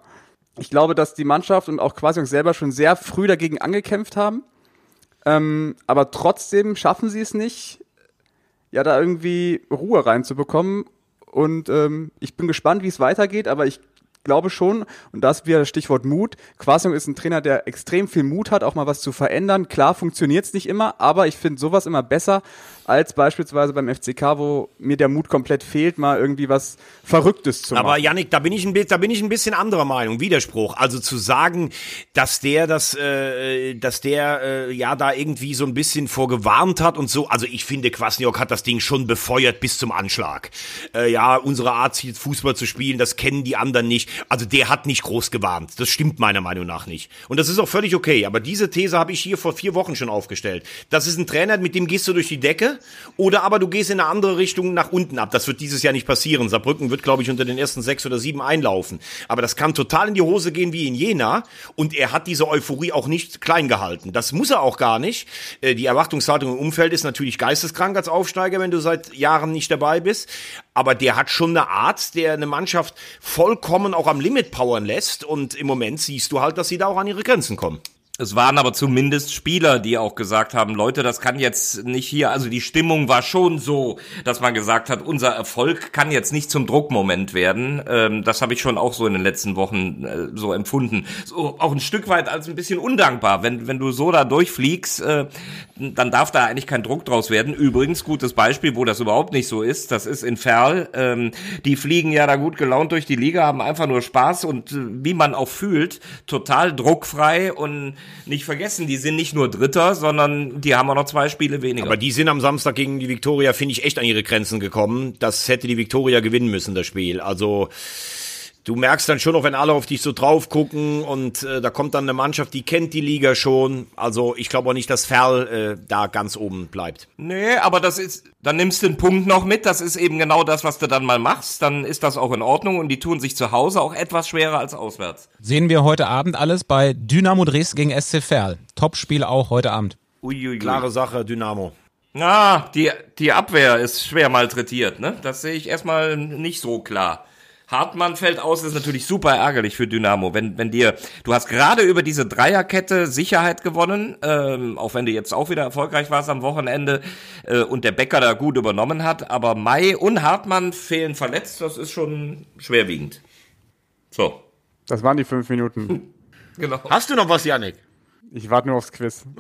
Ich glaube, dass die Mannschaft und auch Quasiok selber schon sehr früh dagegen angekämpft haben. Ähm, aber trotzdem schaffen sie es nicht, ja, da irgendwie Ruhe reinzubekommen. Und ähm, ich bin gespannt, wie es weitergeht, aber ich glaube schon, und das wieder das Stichwort Mut. Quasiok ist ein Trainer, der extrem viel Mut hat, auch mal was zu verändern. Klar funktioniert es nicht immer, aber ich finde sowas immer besser als beispielsweise beim FCK, wo mir der Mut komplett fehlt, mal irgendwie was Verrücktes zu machen. Aber Yannick, da bin ich ein bisschen, da bin ich ein bisschen anderer Meinung. Widerspruch. Also zu sagen, dass der das, äh, dass der äh, ja da irgendwie so ein bisschen vorgewarnt hat und so. Also ich finde, Kwasniok hat das Ding schon befeuert bis zum Anschlag. Äh, ja, unsere Art, Fußball zu spielen, das kennen die anderen nicht. Also der hat nicht groß gewarnt. Das stimmt meiner Meinung nach nicht. Und das ist auch völlig okay. Aber diese These habe ich hier vor vier Wochen schon aufgestellt. Das ist ein Trainer, mit dem gehst du durch die Decke. Oder aber du gehst in eine andere Richtung nach unten ab. Das wird dieses Jahr nicht passieren. Saarbrücken wird, glaube ich, unter den ersten sechs oder sieben einlaufen. Aber das kann total in die Hose gehen wie in Jena. Und er hat diese Euphorie auch nicht klein gehalten. Das muss er auch gar nicht. Äh, Die Erwartungshaltung im Umfeld ist natürlich geisteskrank als Aufsteiger, wenn du seit Jahren nicht dabei bist. Aber der hat schon eine Art, der eine Mannschaft vollkommen auch am Limit powern lässt. Und im Moment siehst du halt, dass sie da auch an ihre Grenzen kommen. Es waren aber zumindest Spieler, die auch gesagt haben, Leute, das kann jetzt nicht hier, also die Stimmung war schon so, dass man gesagt hat, unser Erfolg kann jetzt nicht zum Druckmoment werden. Ähm, das habe ich schon auch so in den letzten Wochen äh, so empfunden. So auch ein Stück weit als ein bisschen undankbar. Wenn, wenn du so da durchfliegst, äh, dann darf da eigentlich kein Druck draus werden. Übrigens, gutes Beispiel, wo das überhaupt nicht so ist, das ist in Ferl. Ähm, die fliegen ja da gut gelaunt durch die Liga, haben einfach nur Spaß und äh, wie man auch fühlt, total druckfrei und nicht vergessen, die sind nicht nur Dritter, sondern die haben auch noch zwei Spiele weniger. Aber die sind am Samstag gegen die Viktoria, finde ich, echt an ihre Grenzen gekommen. Das hätte die Viktoria gewinnen müssen, das Spiel. Also du merkst dann schon noch, wenn alle auf dich so drauf gucken und äh, da kommt dann eine Mannschaft, die kennt die Liga schon. Also ich glaube auch nicht, dass Ferl äh, da ganz oben bleibt. Nee, aber das ist, dann nimmst du einen Punkt noch mit, das ist eben genau das, was du dann mal machst, dann ist das auch in Ordnung und die tun sich zu Hause auch etwas schwerer als auswärts. Sehen wir heute Abend alles bei Dynamo Dresden gegen SC Verl. Topspiel auch heute Abend. Uiuiui. Klare Sache, Dynamo. Ah, die, die Abwehr ist schwer malträtiert, ne? Das sehe ich erstmal nicht so klar. Hartmann fällt aus, ist natürlich super ärgerlich für Dynamo. Wenn, wenn dir, du hast gerade über diese Dreierkette Sicherheit gewonnen, ähm, auch wenn du jetzt auch wieder erfolgreich warst am Wochenende äh, und der Becker da gut übernommen hat, aber Mai und Hartmann fehlen verletzt, das ist schon schwerwiegend. So, Das waren die fünf Minuten. genau. Hast du noch was, Yannick? Ich warte nur aufs Quiz.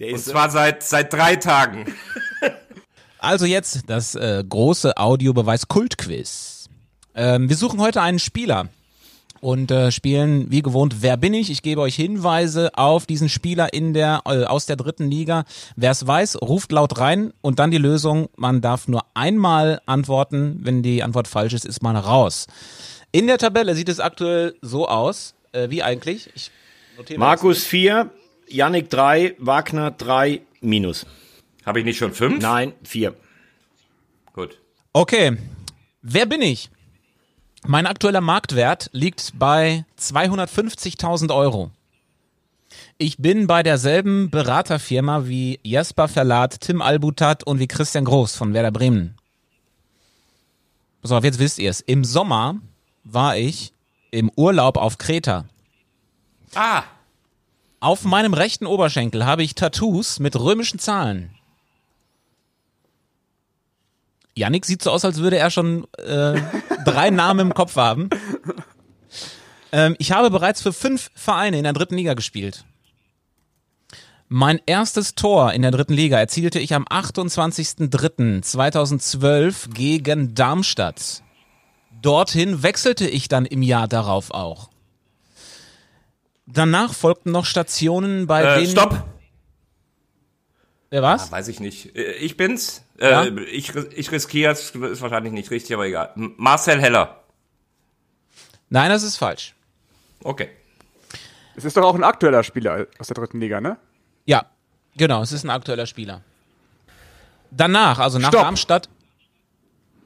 Der Und ist, zwar seit, seit drei Tagen. Also jetzt das äh, große Audiobeweis-Kult-Quiz. Ähm, wir suchen heute einen Spieler und äh, spielen wie gewohnt Wer bin ich? Ich gebe euch Hinweise auf diesen Spieler in der äh, aus der dritten Liga. Wer es weiß, ruft laut rein und dann die Lösung. Man darf nur einmal antworten. Wenn die Antwort falsch ist, ist man raus. In der Tabelle sieht es aktuell so aus, äh, wie eigentlich. Ich Markus 4, Yannick 3, Wagner 3, minus. Habe ich nicht schon fünf? Nein, 4. Gut. Okay, wer bin ich? Mein aktueller Marktwert liegt bei 250.000 Euro. Ich bin bei derselben Beraterfirma wie Jesper Verlat, Tim Albutat und wie Christian Groß von Werder Bremen. Pass auf, jetzt wisst ihr es. Im Sommer war ich im Urlaub auf Kreta. Ah, Auf meinem rechten Oberschenkel habe ich Tattoos mit römischen Zahlen. Yannick sieht so aus, als würde er schon äh, drei Namen im Kopf haben. Ähm, ich habe bereits für fünf Vereine in der dritten Liga gespielt. Mein erstes Tor in der dritten Liga erzielte ich am 28.03.2012 gegen Darmstadt. Dorthin wechselte ich dann im Jahr darauf auch. Danach folgten noch Stationen, bei äh, denen... stopp. Wer war's? Weiß ich nicht. Äh, Ich bin's. Äh, Ja? Ich, ich riskiere es, ist wahrscheinlich nicht richtig, aber egal. Marcel Heller. Nein, das ist falsch. Okay. Es ist doch auch ein aktueller Spieler aus der dritten Liga, ne? Ja, genau, es ist ein aktueller Spieler. Danach, also nach Stopp. Darmstadt.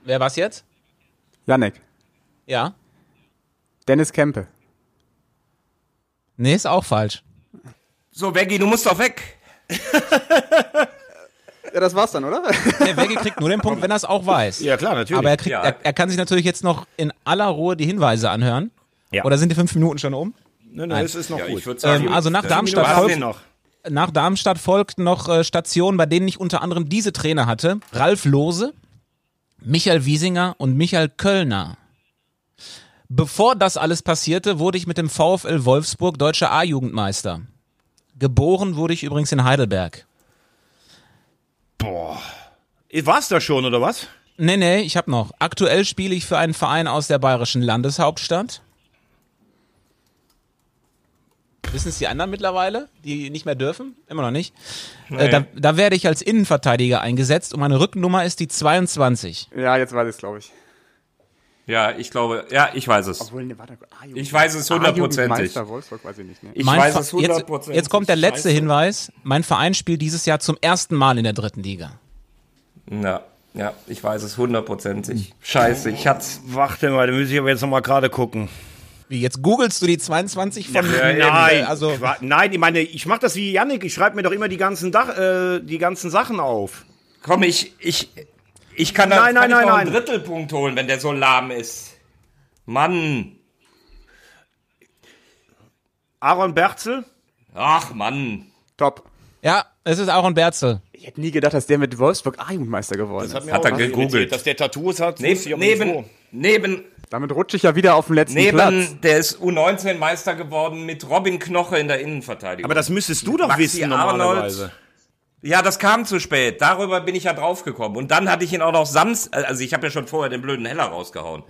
Wer war's jetzt? Janek. Ja. Dennis Kempe. Nee, ist auch falsch. So, Veggie, du musst doch weg. Ja, das war's dann, oder? Der Wegge kriegt nur den Punkt, wenn er es auch weiß. Ja, klar, natürlich. Aber er, kriegt, Ja. er, er kann sich natürlich jetzt noch in aller Ruhe die Hinweise anhören. Ja. Oder sind die fünf Minuten schon um? Nein, nein, es ist noch Ja, gut. ich würde sagen, Ähm, also nach äh, Darmstadt folgt-. Nach Darmstadt folgten noch äh, Stationen, bei denen ich unter anderem diese Trainer hatte. Ralf Lohse, Michael Wiesinger und Michael Köllner. Bevor das alles passierte, wurde ich mit dem VfL Wolfsburg deutscher A-Jugendmeister. Geboren wurde ich übrigens in Heidelberg. War's da schon, oder was? Nee, nee, ich hab noch. Aktuell spiele ich für einen Verein aus der bayerischen Landeshauptstadt. Wissen es die anderen mittlerweile, die nicht mehr dürfen? Immer noch nicht. Äh, da, da werde ich als Innenverteidiger eingesetzt und meine Rückennummer ist die 22. ja, jetzt weiß ich es, glaube ich. Ja, ich glaube, ja, ich weiß es. Obwohl, ne, warte, Ich weiß es hundertprozentig. Ich nicht, ne? Ich Mein weiß es jetzt, hundertprozentig. jetzt kommt der letzte Scheiße. Hinweis. Mein Verein spielt dieses Jahr zum ersten Mal in der dritten Liga. Ja, ja, ich weiß es hundertprozentig. Scheiße, ich hat's. Warte mal, da muss ich aber jetzt noch mal gerade gucken. Wie, jetzt googelst du die 22 von nein, äh, also nein, ich meine, ich mache das wie Yannick. Ich schreibe mir doch immer die ganzen, Dach, äh, die ganzen Sachen auf. Komm, ich, ich, ich kann da Nein, nein, kann ich nein, noch einen nein. Drittelpunkt holen, wenn der so lahm ist. Mann. Aaron Berzel, Ach, Mann. Top. Ja, es ist Aaron Berzel. Ich hätte nie gedacht, dass der mit Wolfsburg A-Jugendmeister geworden ist. mir Hat auch er was gegoogelt. Dass der Tattoos hat, Neben, neben, neben, Damit rutsche ich ja wieder auf den letzten Platz. neben, der ist U19 Meister geworden mit Robin Knoche in der Innenverteidigung. Aber das müsstest du doch Maxi wissen Arnold. Ja, das kam zu spät. Darüber bin ich ja draufgekommen. Und dann hatte ich ihn auch noch Samstag, also ich habe ja schon vorher den blöden Heller rausgehauen.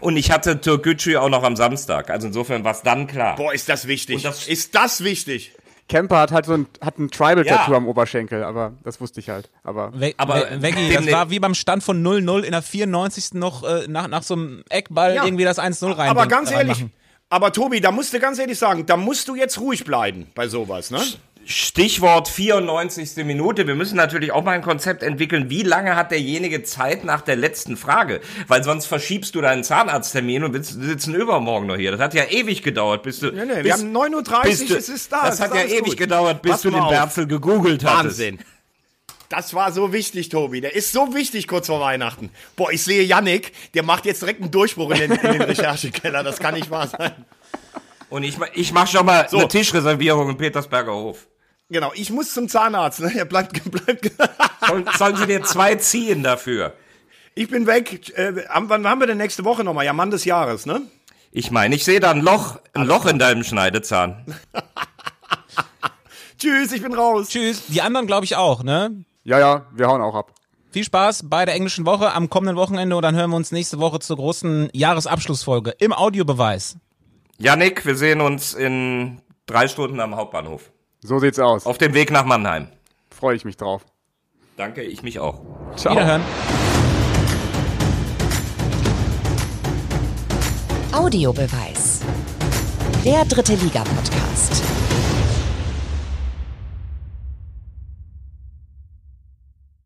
Und ich hatte Türkgücü auch noch am Samstag. Also insofern war es dann klar. Boah, ist das wichtig. Das- ist das wichtig? Kemper hat halt so ein, hat ein Tribal-Tattoo Ja. am Oberschenkel, aber das wusste ich halt. Aber We Aber, We Veggie, das ne- war wie beim Stand von 0-0 in der 94. noch äh, nach, nach so einem Eckball Ja. irgendwie das 1-0 rein. Aber ganz ehrlich, aber Tobi, da musst du ganz ehrlich sagen, da musst du jetzt ruhig bleiben bei sowas, ne? Stichwort 94. Minute. Wir müssen natürlich auch mal ein Konzept entwickeln. Wie lange hat derjenige Zeit nach der letzten Frage? Weil sonst verschiebst du deinen Zahnarzttermin und wir sitzen übermorgen noch hier. Das hat ja ewig gedauert, bis du. Nee, nee, bis, wir haben 9.30 bis du, es ist da. Das hat ja ewig gut. gedauert, bis Pass du den auf. Berzel gegoogelt hattest. Wahnsinn. Das war so wichtig, Tobi. Der ist so wichtig kurz vor Weihnachten. Boah, ich sehe Yannick, der macht jetzt direkt einen Durchbruch in den, in den Recherchekeller. Das kann nicht wahr sein. Und ich, ich mach schon mal eine Tischreservierung im Petersberger Hof. Genau, ich muss zum Zahnarzt. Ne? Er bleibt, bleibt. Sollen, sollen sie dir zwei ziehen dafür? Ich bin weg. Äh, am- wann haben wir denn nächste Woche nochmal? Ja, Mann des Jahres, ne? Ich meine, ich sehe da ein Loch, ein Loch in deinem Schneidezahn. Tschüss, ich bin raus. Tschüss. Die anderen glaube ich auch, ne? ja, ja, wir hauen auch ab. Viel Spaß bei der englischen Woche am kommenden Wochenende und dann hören wir uns nächste Woche zur großen Jahresabschlussfolge im Audiobeweis. Janik, wir sehen uns in drei Stunden am Hauptbahnhof. So sieht's aus. Auf dem Weg nach Mannheim. Freue ich mich drauf. Danke, ich mich auch. Ciao. Wiederhören. Audiobeweis. Der dritte Liga-Podcast.